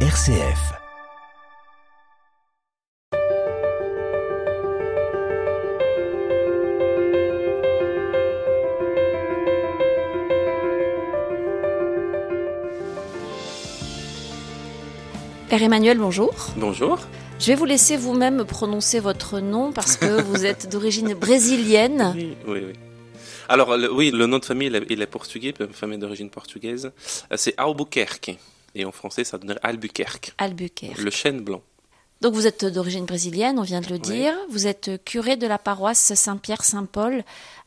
RCF. Père Emmanuel, bonjour. Bonjour. Je vais vous laisser vous-même prononcer votre nom parce que vous êtes d'origine brésilienne. Oui, oui, oui. Alors, le- oui, le nom de famille, il est, il est portugais, famille d'origine portugaise. Euh, C'est Albuquerque. Et en français, ça donnerait Albuquerque. Albuquerque. Le chêne blanc. Donc vous êtes d'origine brésilienne, on vient de le Oui. dire. Vous êtes curé de la paroisse Saint-Pierre-Saint-Paul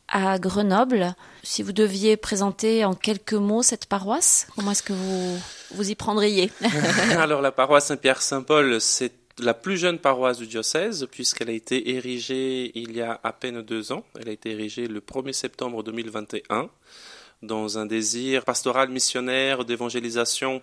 à Grenoble. Si vous deviez présenter en quelques mots cette paroisse, comment est-ce que vous vous y prendriez Alors, la paroisse Saint-Pierre-Saint-Paul, c'est la plus jeune paroisse du diocèse, puisqu'elle a été érigée il y a à peine deux ans. Elle a été érigée le 1er septembre 2021 dans un désir pastoral missionnaire d'évangélisation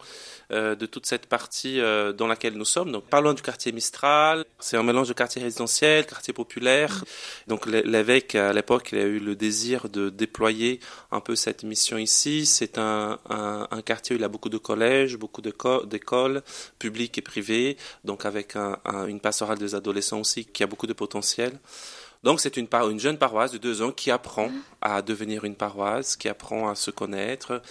euh, de toute cette partie euh, dans laquelle nous sommes. Donc, parlons du quartier Mistral. C'est un mélange de quartier résidentiel, quartier populaire. Donc, l'é- l'évêque à l'époque, il a eu le désir de déployer un peu cette mission ici. C'est un, un, un quartier où il a beaucoup de collèges, beaucoup d'écoles publiques et privées. Donc, avec un- une pastorale des adolescents aussi qui a beaucoup de potentiel. Donc c'est une, jeune paroisse de deux ans qui apprend à devenir une paroisse, qui apprend à se connaître,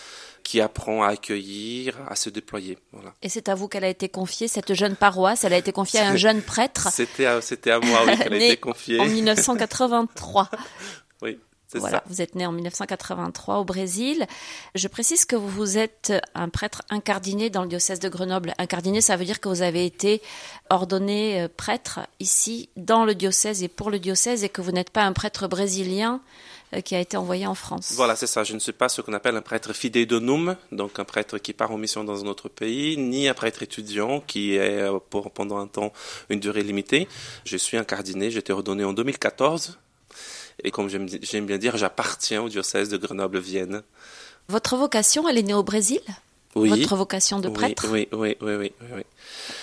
qui apprend à accueillir, à se déployer. Voilà. Et c'est à vous qu'elle a été confiée, cette jeune paroisse. Elle a été confiée à un jeune prêtre C'était à, c'était à moi oui, qu'elle a été confiée. en 1983. Oui, Voilà, ça. vous êtes né en 1983 au Brésil. Je précise que vous êtes un prêtre incardiné dans le diocèse de Grenoble. Incardiné, ça veut dire que vous avez été ordonné euh, prêtre ici dans le diocèse et pour le diocèse et que vous n'êtes pas un prêtre brésilien euh, qui a été envoyé en France. Voilà, c'est ça. Je ne suis pas ce qu'on appelle un prêtre fidei-donum, donc un prêtre qui part en mission dans un autre pays, ni un prêtre étudiant qui est euh, pour pendant un temps une durée limitée. Je suis incardiné, j'ai été ordonné en 2014. Et comme j'aime bien dire, j'appartiens au diocèse de Grenoble-Vienne. Votre vocation, elle est née au Brésil? Oui. Votre vocation de prêtre? Oui, oui, oui, oui, oui, oui.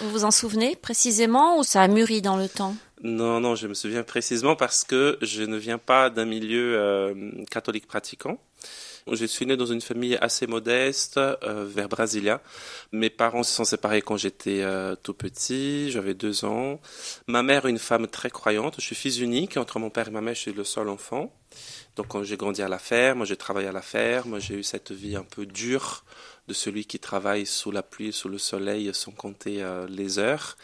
Vous vous en souvenez précisément ou ça a mûri dans le temps? Non, non, je me souviens précisément parce que je ne viens pas d'un milieu euh, catholique pratiquant. Je suis né dans une famille assez modeste euh, vers Brasilia. Mes parents se sont séparés quand j'étais euh, tout petit, j'avais deux ans. Ma mère une femme très croyante. Je suis fils unique. Entre mon père et ma mère, je suis le seul enfant. Donc quand j'ai grandi à la ferme, j'ai travaillé à la ferme, j'ai eu cette vie un peu dure de celui qui travaille sous la pluie, sous le soleil, sans compter euh, les heures.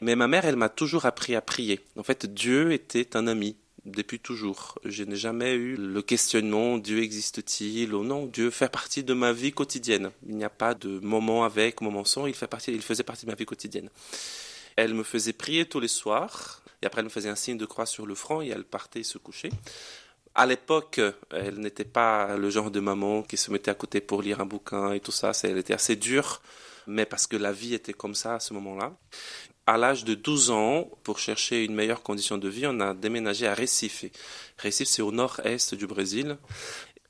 Mais ma mère, elle m'a toujours appris à prier. En fait, Dieu était un ami depuis toujours. Je n'ai jamais eu le questionnement Dieu existe-t-il ou non? Dieu fait partie de ma vie quotidienne. Il n'y a pas de moment avec, moment sans. Il il faisait partie de ma vie quotidienne. Elle me faisait prier tous les soirs. Et après, elle me faisait un signe de croix sur le front et elle partait se coucher. À l'époque, elle n'était pas le genre de maman qui se mettait à côté pour lire un bouquin et tout ça. Elle était assez dure, mais parce que la vie était comme ça à ce moment-là. À l'âge de 12 ans, pour chercher une meilleure condition de vie, on a déménagé à Recife. Recife, c'est au nord-est du Brésil.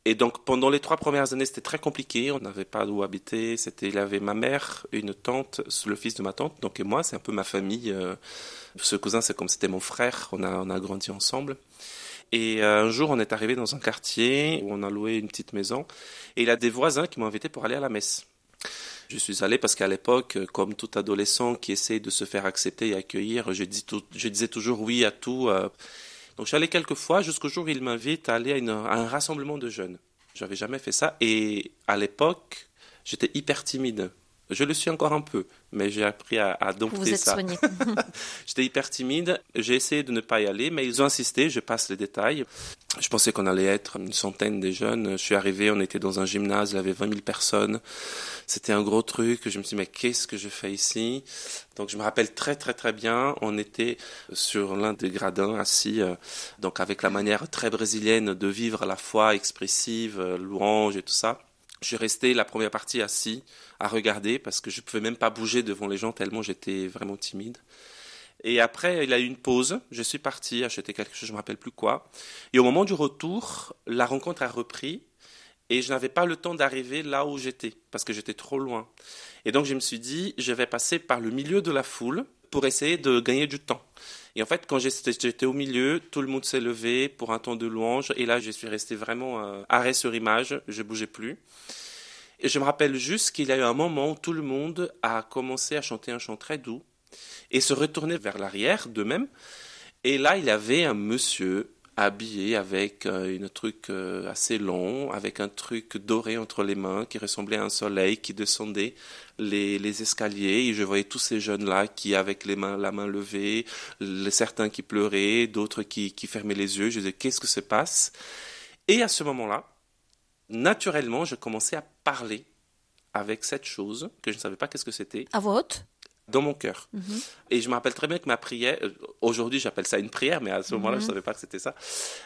Et donc, pendant les trois premières années, c'était très compliqué. On n'avait pas où habiter. C'était, il avait ma mère, une tante, le fils de ma tante, donc et moi, c'est un peu ma famille. euh, Ce cousin, c'est comme c'était mon frère. On a, on a grandi ensemble. Et euh, un jour, on est arrivé dans un quartier où on a loué une petite maison. Et il y a des voisins qui m'ont invité pour aller à la messe. Je suis allé parce qu'à l'époque, comme tout adolescent qui essaie de se faire accepter et accueillir, je, disais toujours oui à tout. euh. Donc je allé quelques fois jusqu'au jour où il m'invite à aller à, à un rassemblement de jeunes. J'avais jamais fait ça et à l'époque, j'étais hyper timide. Je le suis encore un peu, mais j'ai appris à, à dompter vous êtes ça. soigné. J'étais hyper timide. J'ai essayé de ne pas y aller, mais ils ont insisté. Je passe les détails. Je pensais qu'on allait être une centaine de jeunes. Je suis arrivé, on était dans un gymnase, il y avait 20 000 personnes. C'était un gros truc. Je me suis dit, mais qu'est-ce que je fais ici? Donc je me rappelle très très très bien. On était sur l'un des gradins, assis, euh, donc avec la manière très brésilienne de vivre la foi expressive, euh, louange et tout ça. Je suis resté la première partie assis à regarder parce que je pouvais même pas bouger devant les gens tellement j'étais vraiment timide. Et après, il a eu une pause. Je suis parti acheter quelque chose, je me rappelle plus quoi. Et au moment du retour, la rencontre a repris et je n'avais pas le temps d'arriver là où j'étais parce que j'étais trop loin. Et donc je me suis dit, je vais passer par le milieu de la foule pour essayer de gagner du temps. Et en fait, quand j'étais au milieu, tout le monde s'est levé pour un temps de louange. Et là, je suis resté vraiment euh, arrêt sur image. Je bougeais plus. Et je me rappelle juste qu'il y a eu un moment où tout le monde a commencé à chanter un chant très doux et se retourner vers l'arrière d'eux-mêmes. Et là, il y avait un monsieur habillé avec euh, un truc euh, assez long, avec un truc doré entre les mains qui ressemblait à un soleil qui descendait les, les escaliers. Et je voyais tous ces jeunes-là qui, avec les mains, la main levée, certains qui pleuraient, d'autres qui, qui fermaient les yeux. Je disais, qu'est-ce que se passe? Et à ce moment-là, naturellement, je commençais à parler avec cette chose que je ne savais pas qu'est-ce que c'était. À voix haute? Dans mon cœur. Mhm. Et je me rappelle très bien que ma prière, euh, aujourd'hui j'appelle ça une prière, mais à ce moment-là je ne mhm. savais pas que c'était ça.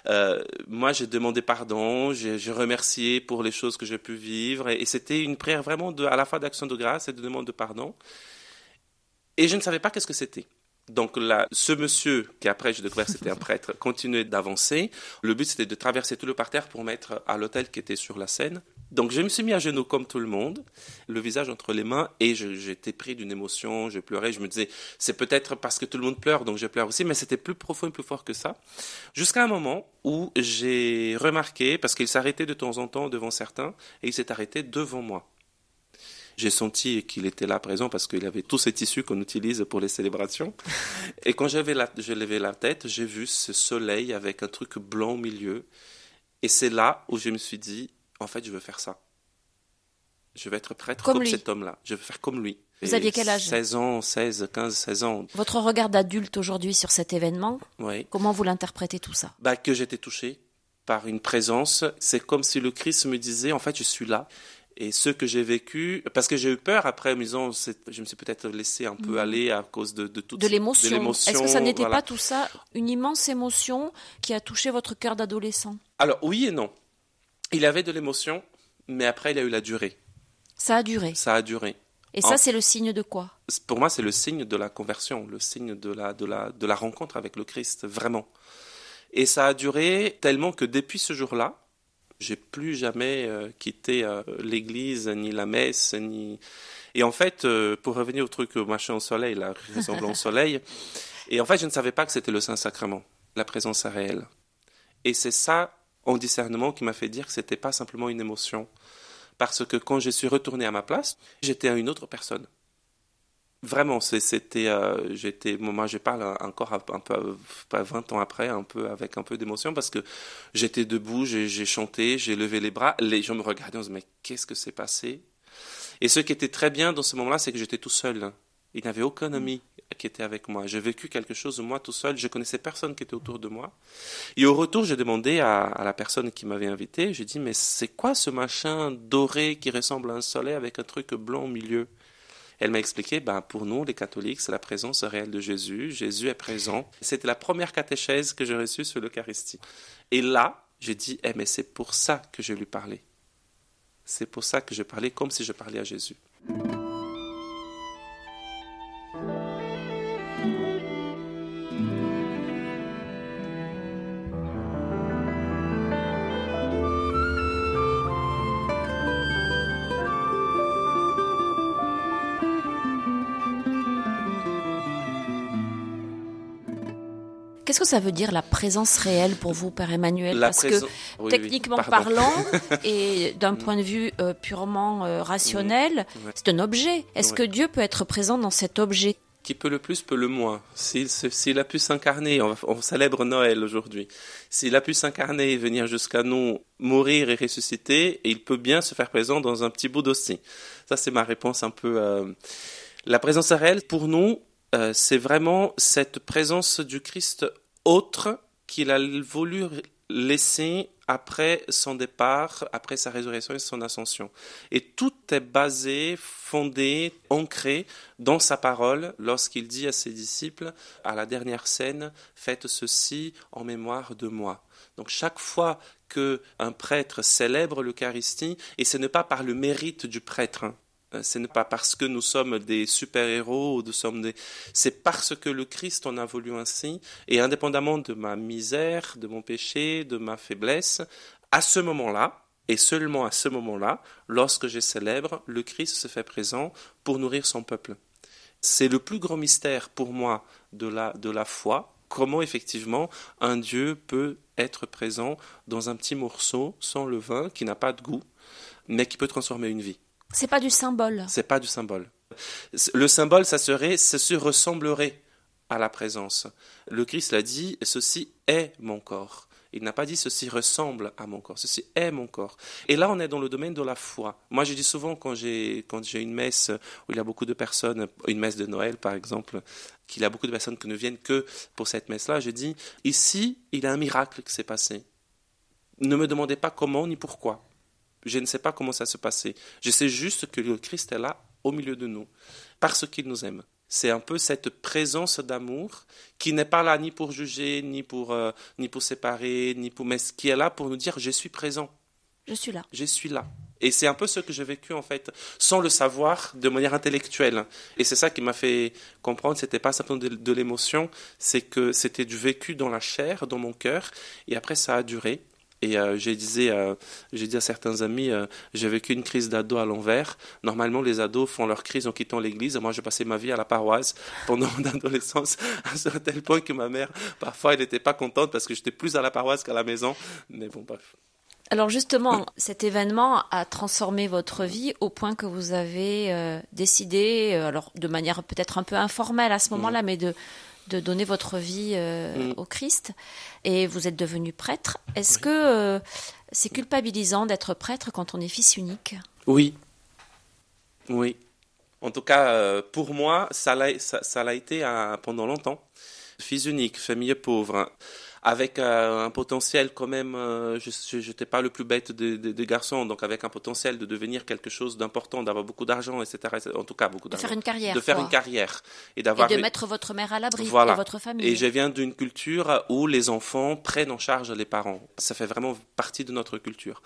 Euh, moi j'ai demandé pardon, j'ai remercié pour les choses que j'ai pu vivre, et, c'était une prière vraiment de, à la fois d'action de grâce et de demande de pardon. Et je ne savais pas qu'est-ce que c'était. Donc là, ce monsieur, qui après j'ai découvert c'était un prêtre, continuait d'avancer. Le but c'était de traverser tout le parterre pour mettre à l'hôtel qui était sur la scène. Donc je me suis mis à genoux comme tout le monde, le visage entre les mains, et j'étais pris d'une émotion, je pleurais, je me disais, c'est peut-être parce que tout le monde pleure, donc je pleure aussi, mais c'était plus profond et plus fort que ça. Jusqu'à un moment où j'ai remarqué, parce qu'il s'arrêtait de temps en temps devant certains, et il s'est arrêté devant moi. J'ai senti qu'il était là présent parce qu'il avait tous ces tissus qu'on utilise pour les célébrations. Et quand j'avais la, je levais la tête, j'ai vu ce soleil avec un truc blanc au milieu. Et c'est là où je me suis dit, en fait, je veux faire ça. Je vais être prêtre comme, cet homme-là. Je veux faire comme lui. Vous aviez quel âge 16 ans, 16, 15, 16 ans. Votre regard d'adulte aujourd'hui sur cet événement, oui. comment vous l'interprétez tout ça? Bah, Que j'étais touché par une présence. C'est comme si le Christ me disait, en fait, je suis là. Et ce que j'ai vécu, parce que j'ai eu peur après, je me suis peut-être laissé un peu mm. aller à cause de, de toute de l'émotion. Est-ce que ça n'était pas tout ça une immense émotion qui a touché votre cœur d'adolescent? Alors oui et non. Il avait de l'émotion, mais après, il a eu la durée. Ça a duré. Ça a duré. Et ça, c'est le signe de quoi? Pour moi, c'est le signe de la conversion, le signe de la, de, la, de la rencontre avec le Christ, vraiment. Et ça a duré tellement que depuis ce jour-là, j'ai plus jamais euh, quitté euh, l'église, ni la messe, ni. Et en fait, euh, pour revenir au truc machin au soleil, là, ressemblant au soleil, et en fait, je ne savais pas que c'était le Saint-Sacrement, la présence réelle. Et c'est ça en discernement qui m'a fait dire que c'était pas simplement une émotion. Parce que quand je suis retourné à ma place, j'étais une autre personne. Vraiment, c'était, euh, j'étais, moi je parle encore un peu, pas 20 ans après, un peu avec un peu d'émotion parce que j'étais debout, j'ai chanté, j'ai levé les bras, les gens me regardaient, on se mais qu'est-ce que s'est passé? Et ce qui était très bien dans ce moment-là, c'est que j'étais tout seul. Il n'y avait aucun ami qui était avec moi. J'ai vécu quelque chose moi tout seul. Je connaissais personne qui était autour de moi. Et au retour, j'ai demandé à, la personne qui m'avait invité. J'ai dit mais c'est quoi ce machin doré qui ressemble à un soleil avec un truc blanc au milieu? Elle m'a expliqué ben pour nous les catholiques c'est la présence réelle de Jésus. Jésus est présent. C'était la première catéchèse que j'ai reçue sur l'Eucharistie. Et là, j'ai dit eh mais c'est pour ça que je lui parlais. C'est pour ça que je parlais comme si je parlais à Jésus. Qu'est-ce que ça veut dire la présence réelle pour vous, Père Emmanuel Parce que techniquement parlant et d'un point de vue euh, purement euh, rationnel, c'est un objet. Est-ce que Dieu peut être présent dans cet objet? Qui peut le plus peut le moins. S'il a pu s'incarner, on, célèbre Noël aujourd'hui, s'il a pu s'incarner et venir jusqu'à nous, mourir et ressusciter, il peut bien se faire présent dans un petit bout d'aussi. Ça, c'est ma réponse un peu. Euh, la présence réelle, pour nous, c'est vraiment cette présence du Christ autre qu'il a voulu laisser après son départ, après sa résurrection et son ascension. Et tout est basé, fondé, ancré dans sa parole lorsqu'il dit à ses disciples, à la dernière scène, faites ceci en mémoire de moi. Donc chaque fois qu'un prêtre célèbre l'Eucharistie, et ce n'est pas par le mérite du prêtre, hein, euh, ce n'est pas parce que nous sommes des super-héros, nous sommes des... c'est parce que le Christ en a voulu ainsi, et indépendamment de ma misère, de mon péché, de ma faiblesse, à ce moment-là, et seulement à ce moment-là, lorsque je célèbre, le Christ se fait présent pour nourrir son peuple. C'est le plus grand mystère pour moi de la, de la foi, comment effectivement un Dieu peut être présent dans un petit morceau sans levain qui n'a pas de goût, mais qui peut transformer une vie. C'est pas du symbole. C'est pas du symbole. Le symbole, ça serait, ceci ressemblerait à la présence. Le Christ l'a dit, ceci est mon corps. Il n'a pas dit ceci ressemble à mon corps, ceci est mon corps. Et là, on est dans le domaine de la foi. Moi, je dis souvent quand j'ai quand j'ai une messe où il y a beaucoup de personnes, une messe de Noël par exemple, qu'il y a beaucoup de personnes qui ne viennent que pour cette messe-là, je dis ici, il y a un miracle qui s'est passé. Ne me demandez pas comment ni pourquoi. Je ne sais pas comment ça se passait. Je sais juste que le Christ est là au milieu de nous parce qu'il nous aime c'est un peu cette présence d'amour qui n'est pas là ni pour juger, ni pour, euh, ni pour séparer, ni pour, mais qui est là pour nous dire je suis présent. Je suis là. Je suis là. Et c'est un peu ce que j'ai vécu en fait, sans le savoir, de manière intellectuelle. Et c'est ça qui m'a fait comprendre, c'était pas simplement de, de l'émotion, c'est que c'était du vécu dans la chair, dans mon cœur. Et après, ça a duré. Et euh, j'ai disais, euh, j'ai dit à certains amis, euh, j'ai vécu une crise d'ado à l'envers. Normalement, les ados font leur crise en quittant l'église. Moi, j'ai passé ma vie à la paroisse pendant mon adolescence, à tel point que ma mère, parfois, elle n'était pas contente parce que j'étais plus à la paroisse qu'à la maison. Mais bon, bref. Alors justement, cet événement a transformé votre vie au point que vous avez décidé, alors de manière peut-être un peu informelle à ce moment-là, mais de de donner votre vie euh, mm. au Christ et vous êtes devenu prêtre. Est-ce que euh, c'est culpabilisant d'être prêtre quand on est fils unique? Oui. Oui. En tout cas, euh, pour moi, ça l'a ça, été pendant longtemps. Fils unique, famille pauvre avec euh, un potentiel quand même, euh, je n'étais pas le plus bête des garçons, donc avec un potentiel de devenir quelque chose d'important, d'avoir beaucoup d'argent, etc., En tout cas, beaucoup d'argent. De faire une carrière. De faire une carrière. Et, d'avoir... et de mettre votre mère à l'abri voilà. et votre famille. Et je viens d'une culture où les enfants prennent en charge les parents. Ça fait vraiment partie de notre culture.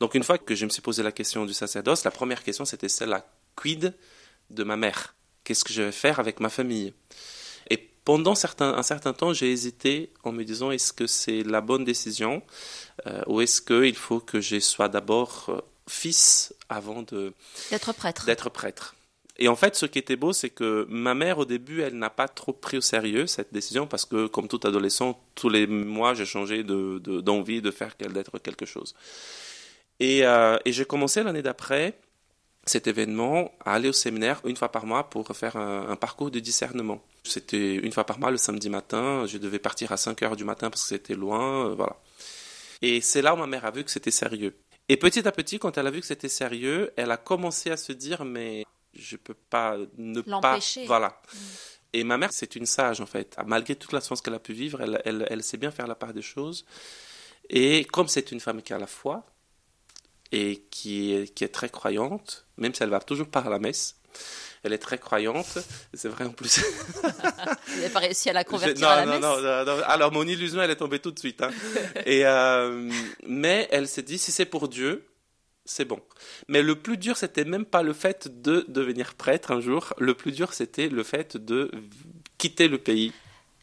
Donc une fois que je me suis posé la question du sacerdoce, la première question c'était celle-là. Quid de ma mère? Qu'est-ce que je vais faire avec ma famille? Pendant un certain temps, j'ai hésité en me disant est-ce que c'est la bonne décision euh, ou est-ce qu'il faut que je sois d'abord euh, fils avant de d'être prêtre. D'être prêtre. Et en fait, ce qui était beau, c'est que ma mère, au début, elle n'a pas trop pris au sérieux cette décision parce que, comme tout adolescent, tous les mois, j'ai changé d'envie de, de, faire d'être quelque chose. Et, euh, et j'ai commencé l'année d'après cet événement à aller au séminaire une fois par mois pour faire un, parcours de discernement. C'était une fois par mois le samedi matin, je devais partir à 5 heures du matin parce que c'était loin, euh, voilà. Et c'est là où ma mère a vu que c'était sérieux. Et petit à petit, quand elle a vu que c'était sérieux, elle a commencé à se dire mais je peux pas ne pas voilà. Mm. Et ma mère, c'est une sage en fait. Malgré toute la chance qu'elle a pu vivre, elle, elle, elle sait bien faire la part des choses. Et comme c'est une femme qui a la foi, et qui est, qui est très croyante, même si elle va toujours pas à la messe. Elle est très croyante, c'est vrai en plus. Vous n'avez pas réussi à la convertir à la messe non, non, non, Alors mon illusion, elle est tombée tout de suite. Hein. et, euh, mais elle s'est dit, si c'est pour Dieu, c'est bon. Mais le plus dur, c'était même pas le fait de devenir prêtre un jour. Le plus dur, c'était le fait de quitter le pays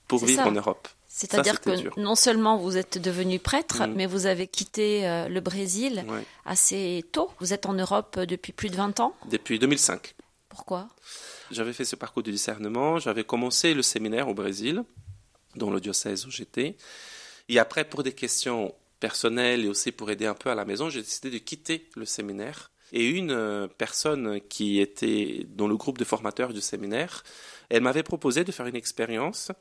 pour vivre en Europe. C'est-à-dire que non seulement vous êtes devenu prêtre, mm. mais vous avez quitté euh, le Brésil assez tôt. Vous êtes en Europe depuis plus de 20 ans Depuis 2005. Pourquoi? J'avais fait ce parcours de discernement, j'avais commencé le séminaire au Brésil, dans le diocèse où j'étais. Et après, pour des questions personnelles et aussi pour aider un peu à la maison, j'ai décidé de quitter le séminaire. Et une euh, personne qui était dans le groupe de formateurs du séminaire, elle m'avait proposé de faire une expérience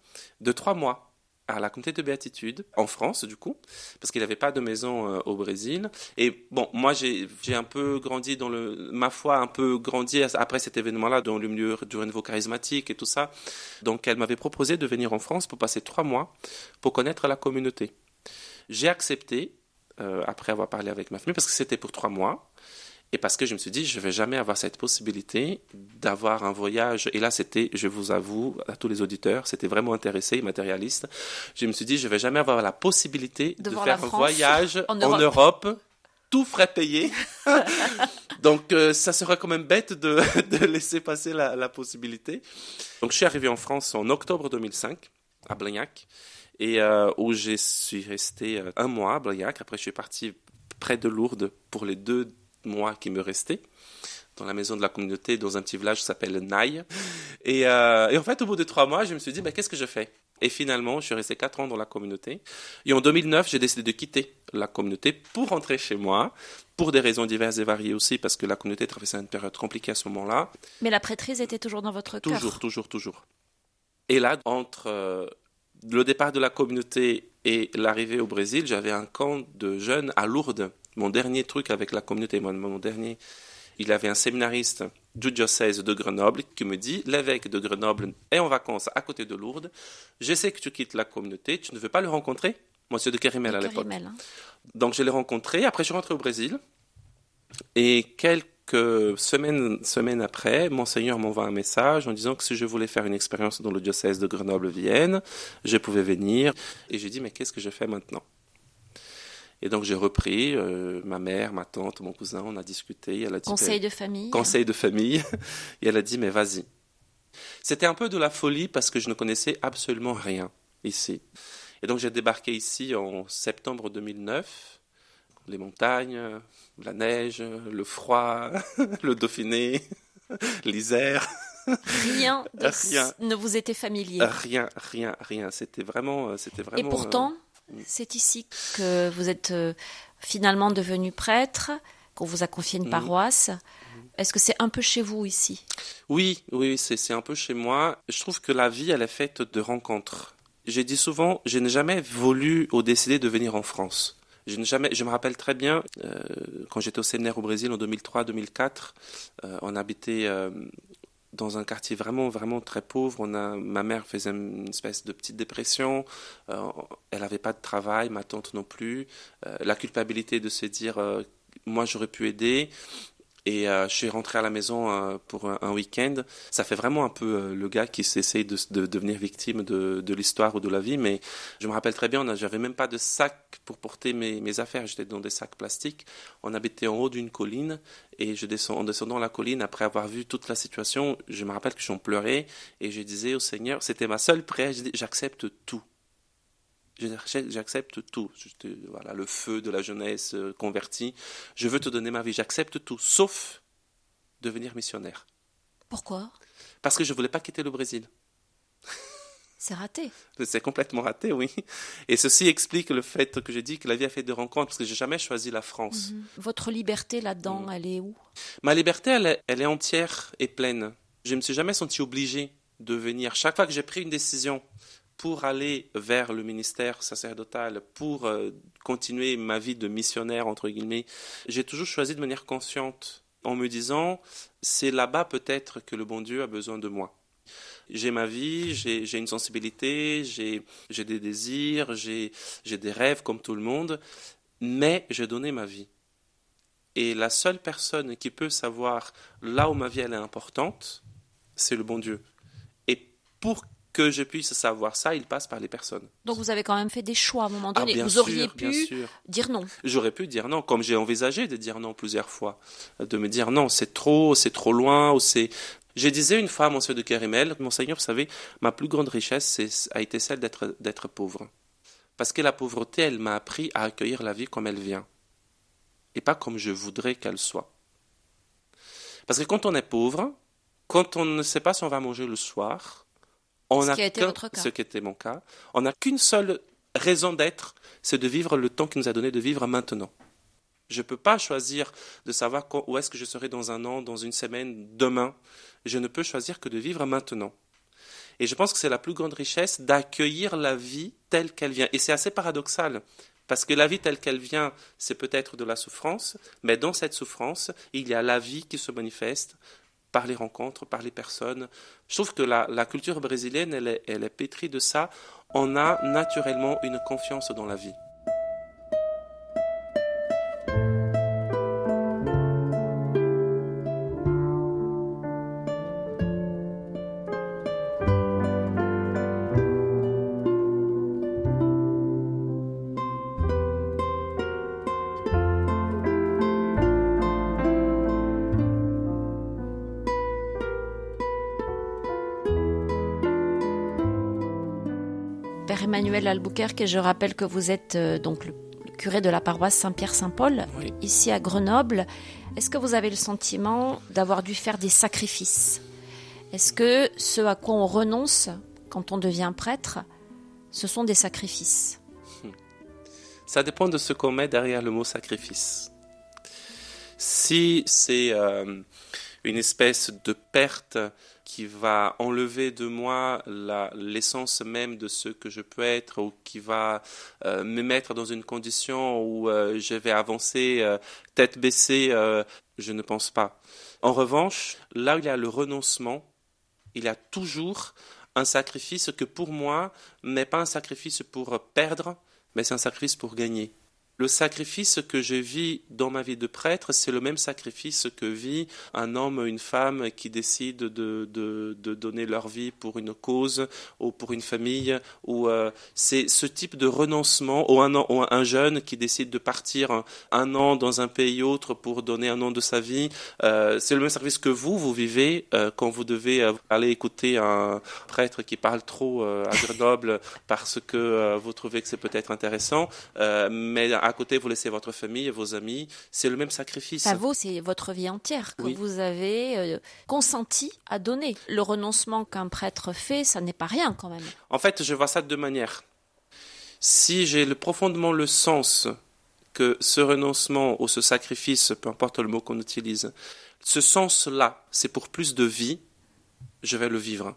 de trois mois à la communauté de béatitude en France du coup parce qu'il n'avait pas de maison euh, au Brésil. Et bon moi j'ai un peu grandi dans le ma foi un peu grandi après cet événement là dans le milieu du renouveau charismatique et tout ça. Donc elle m'avait proposé de venir en France pour passer trois mois pour connaître la communauté. J'ai accepté euh, après avoir parlé avec ma famille parce que c'était pour trois mois et parce que je me suis dit, je ne vais jamais avoir cette possibilité d'avoir un voyage. Et là, c'était, je vous avoue, à tous les auditeurs, c'était vraiment intéressé, matérialiste. Je me suis dit, je ne vais jamais avoir la possibilité de, faire un voyage en, Europe. tout frais payé. Donc, euh, ça serait quand même bête de, de laisser passer la, la, possibilité. Donc, je suis arrivé en France en octobre 2005, à Blagnac, et euh, où je suis resté euh, un mois à Blagnac. Après, je suis parti près de Lourdes pour les deux mois qui me restait dans la maison de la communauté dans un petit village qui s'appelle Naï. Et, euh, et, en fait, au bout de trois mois, je me suis dit, bah, qu'est-ce que je fais? Et finalement, je suis resté quatre ans dans la communauté. Et en 2009, j'ai décidé de quitter la communauté pour rentrer chez moi, pour des raisons diverses et variées aussi, parce que la communauté traversait une période compliquée à ce moment-là. Mais la prêtrise était toujours dans votre cœur? Toujours, toujours, toujours. Et là, entre euh, le départ de la communauté et l'arrivée au Brésil, j'avais un camp de jeunes à Lourdes. Mon dernier truc avec la communauté, mon, mon dernier, il avait un séminariste du diocèse de Grenoble qui me dit l'évêque de Grenoble est en vacances à côté de Lourdes. Je sais que tu quittes la communauté, tu ne veux pas le rencontrer? Monsieur de Kerimel à l'époque. Hein. Donc je l'ai rencontré. Après, je suis rentré au Brésil. Et quelques semaines, semaines après, Monseigneur m'envoie un message en disant que si je voulais faire une expérience dans le diocèse de Grenoble-Vienne, je pouvais venir. Et j'ai dit, mais qu'est-ce que je fais maintenant? Et donc j'ai repris, euh, ma mère, ma tante, mon cousin, on a discuté. Elle a dit, conseil de famille. Conseil de famille. et elle a dit, mais vas-y. C'était un peu de la folie parce que je ne connaissais absolument rien ici. Et donc j'ai débarqué ici en septembre 2009. Les montagnes, la neige, le froid, le Dauphiné, l'Isère. Rien, rien ne vous était familier. Rien, rien, rien. C'était vraiment, c'était vraiment. Et pourtant, c'est ici que vous êtes euh, finalement devenu prêtre, qu'on vous a confié une paroisse. Est-ce que c'est un peu chez vous ici? Oui, oui, c'est un peu chez moi. Je trouve que la vie, elle est faite de rencontres. J'ai dit souvent, je n'ai jamais voulu ou décidé de venir en France. Je, jamais, je me rappelle très bien, euh, quand j'étais au séminaire au Brésil en 2003-2004, euh, on habitait dans un quartier vraiment, vraiment très pauvre. On a, ma mère faisait une espèce de petite dépression. Euh, elle n'avait pas de travail, ma tante non plus. Euh, la culpabilité de se dire, euh, moi j'aurais pu aider. Et euh, je suis rentré à la maison euh, pour un, week-end. Ça fait vraiment un peu euh, le gars qui s'essaye de, de, devenir victime de, de l'histoire ou de la vie. Mais je me rappelle très bien, j'avais même pas de sac pour porter mes, mes affaires. J'étais dans des sacs plastiques. On habitait en haut d'une colline et je descends, en descendant la colline, après avoir vu toute la situation, je me rappelle que j'en pleurais et je disais au Seigneur, c'était ma seule prière, j'accepte tout j'accepte tout. voilà, le feu de la jeunesse euh, convertie. Je veux te donner ma vie. J'accepte tout, sauf devenir missionnaire. Pourquoi? Parce que je ne voulais pas quitter le Brésil. C'est raté. C'est complètement raté, oui. Et ceci explique le fait que j'ai dit que la vie a fait de rencontres, parce que j'ai jamais choisi la France. Mhm. Votre liberté là-dedans, mm. elle est où? Ma liberté, elle est, elle est entière et pleine. Je ne me suis jamais senti obligé de venir. Chaque fois que j'ai pris une décision pour aller vers le ministère sacerdotal, pour euh, continuer ma vie de missionnaire, entre guillemets, j'ai toujours choisi de manière consciente, en me disant, c'est là-bas peut-être que le bon Dieu a besoin de moi. J'ai ma vie, j'ai une sensibilité, j'ai des désirs, j'ai des rêves comme tout le monde, mais j'ai donné ma vie. Et la seule personne qui peut savoir là où ma vie elle est importante, c'est le bon Dieu. Et pour que je puisse savoir ça, il passe par les personnes. Donc vous avez quand même fait des choix à un moment ah, donné. vous auriez pu dire non. J'aurais pu dire non, comme j'ai envisagé de dire non plusieurs fois, de me dire non, c'est trop, c'est trop loin, ou c'est. Je disais une fois à Monsieur de Kerimel, Monseigneur, vous savez, ma plus grande richesse a été celle d'être d'être pauvre, parce que la pauvreté, elle m'a appris à accueillir la vie comme elle vient, et pas comme je voudrais qu'elle soit. Parce que quand on est pauvre, quand on ne sait pas si on va manger le soir, on ce qui a été votre cas. Ce qui était mon cas. On n'a qu'une seule raison d'être, c'est de vivre le temps qu'il nous a donné de vivre maintenant. Je ne peux pas choisir de savoir où est-ce que je serai dans un an, dans une semaine, demain. Je ne peux choisir que de vivre maintenant. Et je pense que c'est la plus grande richesse d'accueillir la vie telle qu'elle vient. Et c'est assez paradoxal, parce que la vie telle qu'elle vient, c'est peut-être de la souffrance, mais dans cette souffrance, il y a la vie qui se manifeste par les rencontres, par les personnes. Je trouve que la, culture brésilienne, elle est pétrie de ça. On a naturellement une confiance dans la vie. Emmanuel Albuquerque et je rappelle que vous êtes euh, donc le curé de la paroisse Saint-Pierre-Saint-Paul, ici à Grenoble. Est-ce que vous avez le sentiment d'avoir dû faire des sacrifices? Est-ce que ce à quoi on renonce quand on devient prêtre, ce sont des sacrifices? Ça dépend de ce qu'on met derrière le mot sacrifice. Si c'est euh, une espèce de perte qui va enlever de moi l'essence même de ce que je peux être ou qui va euh, me mettre dans une condition où euh, je vais avancer tête baissée, je ne pense pas. En revanche, là où il y a le renoncement, il y a toujours un sacrifice que pour moi n'est pas un sacrifice pour perdre, mais c'est un sacrifice pour gagner. Le sacrifice que je vis dans ma vie de prêtre, c'est le même sacrifice que vit un homme une femme qui décide de, de, de donner leur vie pour une cause ou pour une famille. Ou euh, c'est ce type de renoncement ou un, un jeune qui décide de partir un, an dans un pays autre pour donner un an de sa vie. Euh, c'est le même sacrifice que vous, vous vivez euh, quand vous devez aller écouter un prêtre qui parle trop à Grenoble parce que vous trouvez que c'est peut-être intéressant. mais côté, vous laissez votre famille, vos amis. C'est le même sacrifice. À vous, c'est votre vie entière que vous avez euh, consenti à donner. Le renoncement qu'un prêtre fait, ça n'est pas rien quand même. En fait, je vois ça de deux manières. Si j'ai profondément le sens que ce renoncement ou ce sacrifice, peu importe le mot qu'on utilise, ce sens-là, c'est pour plus de vie, je vais le vivre.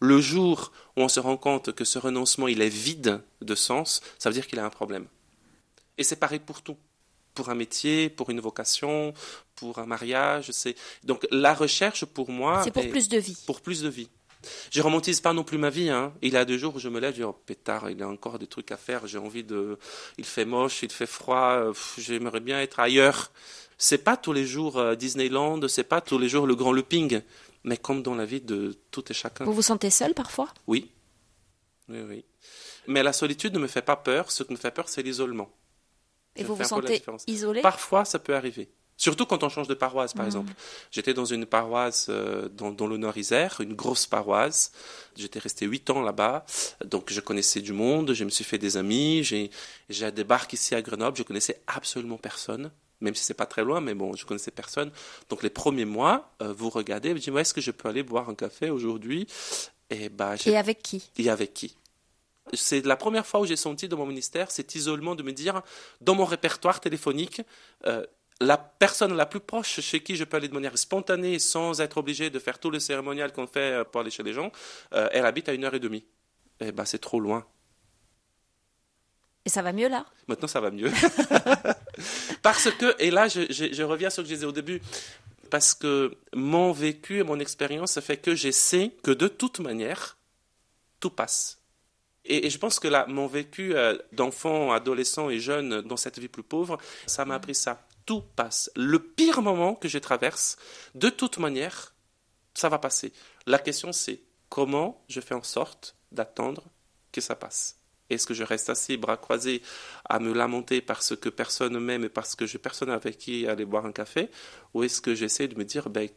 Le jour où on se rend compte que ce renoncement, il est vide de sens, ça veut dire qu'il a un problème. Et c'est pareil pour tout. Pour un métier, pour une vocation, pour un mariage. C'est donc la recherche pour moi. C'est pour plus de vie. Pour plus de vie. Je romantise pas non plus ma vie. Hein. Il y a deux jours où je me lève, je dis oh pétard, il y a encore des trucs à faire. J'ai envie de. Il fait moche, il fait froid. J'aimerais bien être ailleurs. C'est pas tous les jours euh, Disneyland, c'est pas tous les jours le grand looping, mais comme dans la vie de tout et chacun. Vous vous sentez seul parfois? Oui. Oui, oui. Mais la solitude ne me fait pas peur. Ce qui me fait peur, c'est l'isolement. Et vous vous sentez isolé Parfois, ça peut arriver. Surtout quand on change de paroisse, par mmh. exemple. J'étais dans une paroisse euh, dans, dans, le Nord-Isère, une grosse paroisse. J'étais resté huit ans là-bas, donc je connaissais du monde, je me suis fait des amis. J'ai, j'ai débarqué ici à Grenoble, je connaissais absolument personne, même si c'est pas très loin, mais bon, je connaissais personne. Donc les premiers mois, euh, vous regardez, vous dites, est-ce que je peux aller boire un café aujourd'hui? Et bah, Et avec qui? Et avec qui? C'est la première fois où j'ai senti dans mon ministère cet isolement de me dire, dans mon répertoire téléphonique, euh, la personne la plus proche chez qui je peux aller de manière spontanée sans être obligé de faire tout le cérémonial qu'on fait euh, pour aller chez les gens, euh, elle habite à une heure et demie. Eh ben, c'est trop loin. Et ça va mieux là? Maintenant, ça va mieux. parce que, et là, je, je, reviens sur ce que je disais au début, parce que mon vécu et mon expérience fait que je sais que de toute manière, tout passe. Et, je pense que là, mon vécu euh, d'enfant, adolescent et jeune dans cette vie plus pauvre, ça m'a appris ça. Tout passe. Le pire moment que je traverse, de toute manière, ça va passer. La question c'est comment je fais en sorte d'attendre que ça passe? Est-ce que je reste assis, bras croisés, à me lamenter parce que personne ne m'aime et parce que j'ai personne avec qui aller boire un café? Ou est-ce que j'essaie de me dire, ben,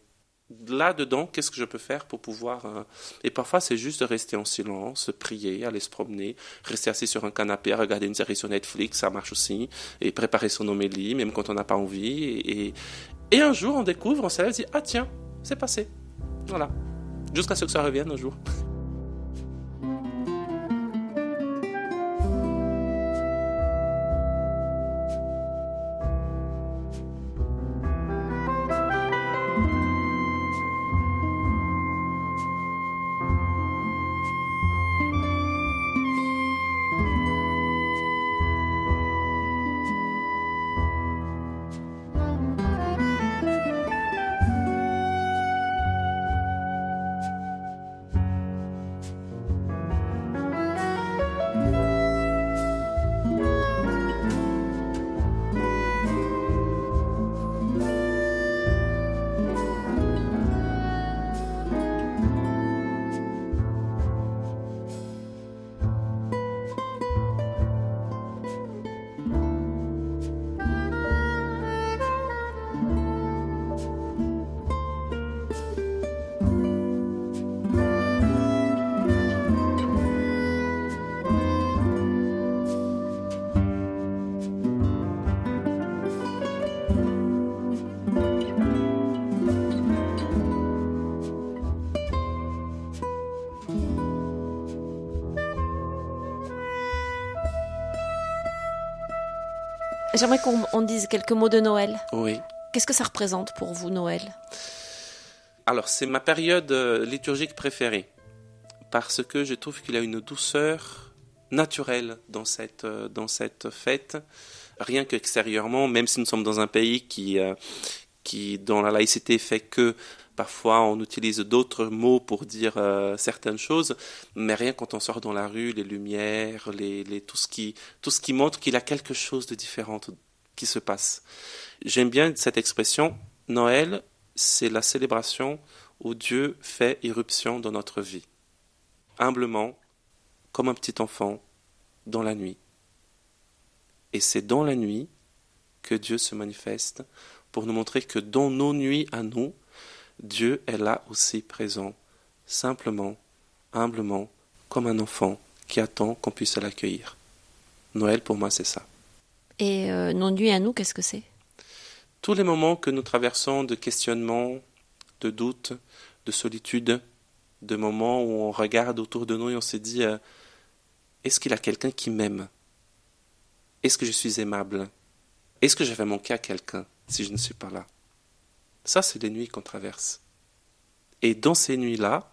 là-dedans, qu'est-ce que je peux faire pour pouvoir... Euh, et parfois, c'est juste de rester en silence, prier, aller se promener, rester assis sur un canapé, regarder une série sur Netflix, ça marche aussi, et préparer son homélie, même quand on n'a pas envie. Et, et, un jour, on découvre, on se lève, dit, ah tiens, c'est passé. Voilà. Jusqu'à ce que ça revienne un jour. J'aimerais qu'on dise quelques mots de Noël. Oui. Qu'est-ce que ça représente pour vous, Noël? Alors, c'est ma période euh, liturgique préférée, parce que je trouve qu'il y a une douceur naturelle dans cette, euh, dans cette fête, rien qu'extérieurement, même si nous sommes dans un pays qui, euh, qui, dans la laïcité, fait que Parfois, on utilise d'autres mots pour dire euh, certaines choses, mais rien quand on sort dans la rue, les lumières, tout, ce qui, tout ce qui montre qu'il y a quelque chose de différent qui se passe. J'aime bien cette expression. Noël, c'est la célébration où Dieu fait irruption dans notre vie. Humblement, comme un petit enfant, dans la nuit. Et c'est dans la nuit que Dieu se manifeste pour nous montrer que dans nos nuits à nous, Dieu est là aussi présent, simplement, humblement, comme un enfant qui attend qu'on puisse l'accueillir. Noël, pour moi, c'est ça. Et euh, nos nuits à nous, qu'est-ce que c'est? Tous les moments que nous traversons de questionnement, de doute, de solitude, de moments où on regarde autour de nous et on se dit euh, est-ce qu'il y a quelqu'un qui m'aime? Est-ce que je suis aimable? Est-ce que je vais manquer à quelqu'un si je ne suis pas là? Ça, c'est les nuits qu'on traverse. Et dans ces nuits-là,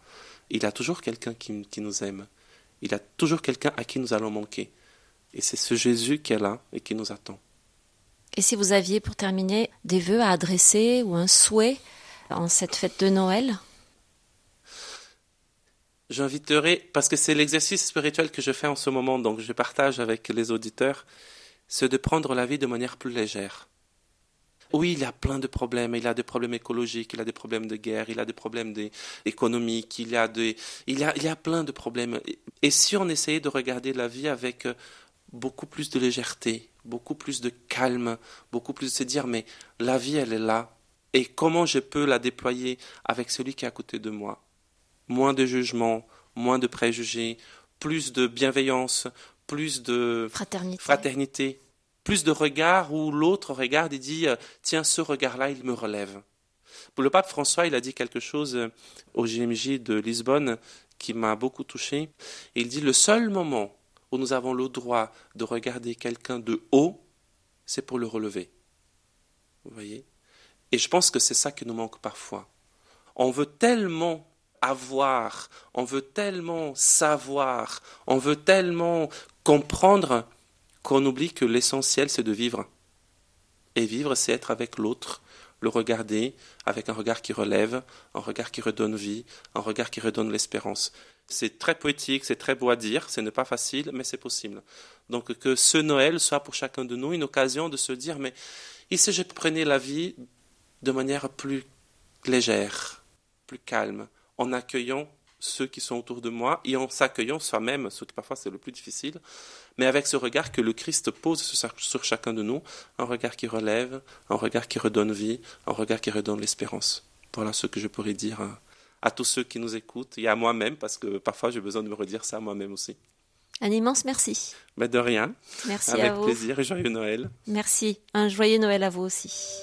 il y a toujours quelqu'un qui, nous aime. Il y a toujours quelqu'un à qui nous allons manquer. Et c'est ce Jésus qui est là et qui nous attend. Et si vous aviez, pour terminer, des vœux à adresser ou un souhait en cette fête de Noël? J'inviterai, parce que c'est l'exercice spirituel que je fais en ce moment, donc je partage avec les auditeurs, c'est de prendre la vie de manière plus légère. Oui, il y a plein de problèmes. Il a des problèmes écologiques, il a des problèmes de guerre, il a des problèmes économiques, il y a des, il a, il a plein de problèmes. Et si on essayait de regarder la vie avec euh, beaucoup plus de légèreté, beaucoup plus de calme, beaucoup plus de se dire, mais la vie, elle est là. Et comment je peux la déployer avec celui qui est à côté de moi? Moins de jugement, moins de préjugés, plus de bienveillance, plus de fraternité. fraternité plus de regard où l'autre regarde et dit euh, Tiens, ce regard-là, il me relève. Pour le pape François, il a dit quelque chose euh, au GMJ de Lisbonne qui m'a beaucoup touché. Il dit Le seul moment où nous avons le droit de regarder quelqu'un de haut, c'est pour le relever. Vous voyez? Et je pense que c'est ça qui nous manque parfois. On veut tellement avoir, on veut tellement savoir, on veut tellement comprendre qu'on oublie que l'essentiel c'est de vivre. Et vivre, c'est être avec l'autre, le regarder avec un regard qui relève, un regard qui redonne vie, un regard qui redonne l'espérance. C'est très poétique, c'est très beau à dire, ce n'est pas facile, mais c'est possible. Donc que ce Noël soit pour chacun de nous une occasion de se dire, mais ici je prenais la vie de manière plus légère, plus calme, en accueillant ceux qui sont autour de moi et en s'accueillant soi-même, ce qui parfois c'est le plus difficile, mais avec ce regard que le Christ pose sur chacun de nous, un regard qui relève, un regard qui redonne vie, un regard qui redonne l'espérance. Voilà ce que je pourrais dire à, tous ceux qui nous écoutent et à moi-même, parce que parfois j'ai besoin de me redire ça à moi-même aussi. Un immense merci. Mais de rien. Merci Avec à vous. plaisir et joyeux Noël. Merci. Un joyeux Noël à vous aussi.